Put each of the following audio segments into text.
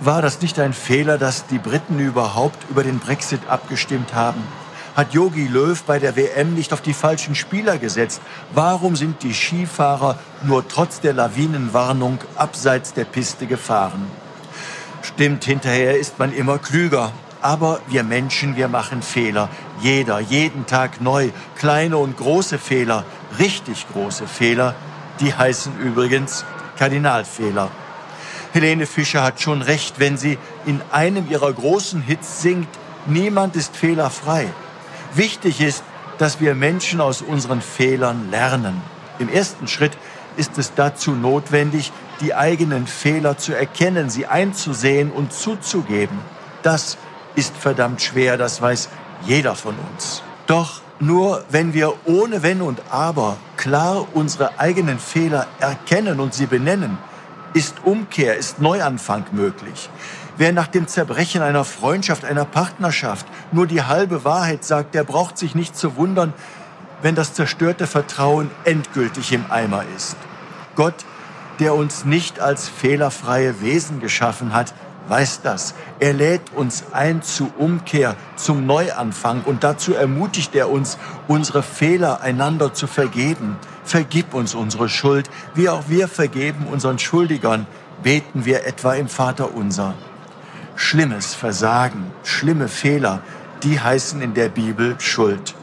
War das nicht ein Fehler, dass die Briten überhaupt über den Brexit abgestimmt haben? Hat Yogi Löw bei der WM nicht auf die falschen Spieler gesetzt? Warum sind die Skifahrer nur trotz der Lawinenwarnung abseits der Piste gefahren? Stimmt, hinterher ist man immer klüger. Aber wir Menschen, wir machen Fehler. Jeder, jeden Tag neu. Kleine und große Fehler, richtig große Fehler, die heißen übrigens Kardinalfehler. Helene Fischer hat schon recht, wenn sie in einem ihrer großen Hits singt, niemand ist fehlerfrei. Wichtig ist, dass wir Menschen aus unseren Fehlern lernen. Im ersten Schritt ist es dazu notwendig, die eigenen Fehler zu erkennen, sie einzusehen und zuzugeben. Das ist verdammt schwer, das weiß jeder von uns. Doch nur wenn wir ohne Wenn und Aber klar unsere eigenen Fehler erkennen und sie benennen, ist Umkehr, ist Neuanfang möglich. Wer nach dem Zerbrechen einer Freundschaft, einer Partnerschaft nur die halbe Wahrheit sagt, der braucht sich nicht zu wundern, wenn das zerstörte Vertrauen endgültig im Eimer ist. Gott, der uns nicht als fehlerfreie Wesen geschaffen hat, weiß das. Er lädt uns ein zu Umkehr, zum Neuanfang und dazu ermutigt er uns, unsere Fehler einander zu vergeben. Vergib uns unsere Schuld, wie auch wir vergeben unseren Schuldigern, beten wir etwa im Vater unser schlimmes Versagen, schlimme Fehler, die heißen in der Bibel Schuld.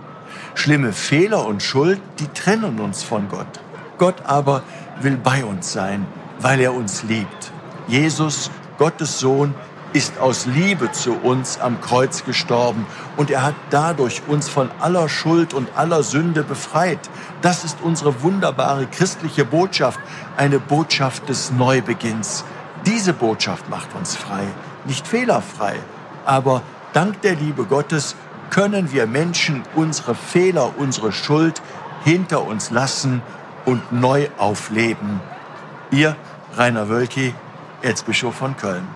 Schlimme Fehler und Schuld, die trennen uns von Gott. Gott aber will bei uns sein, weil er uns liebt. Jesus, Gottes Sohn, ist aus Liebe zu uns am Kreuz gestorben und er hat dadurch uns von aller Schuld und aller Sünde befreit. Das ist unsere wunderbare christliche Botschaft, eine Botschaft des Neubeginns. Diese Botschaft macht uns frei nicht fehlerfrei, aber dank der Liebe Gottes können wir Menschen unsere Fehler, unsere Schuld hinter uns lassen und neu aufleben. Ihr Rainer Wölki, Erzbischof von Köln.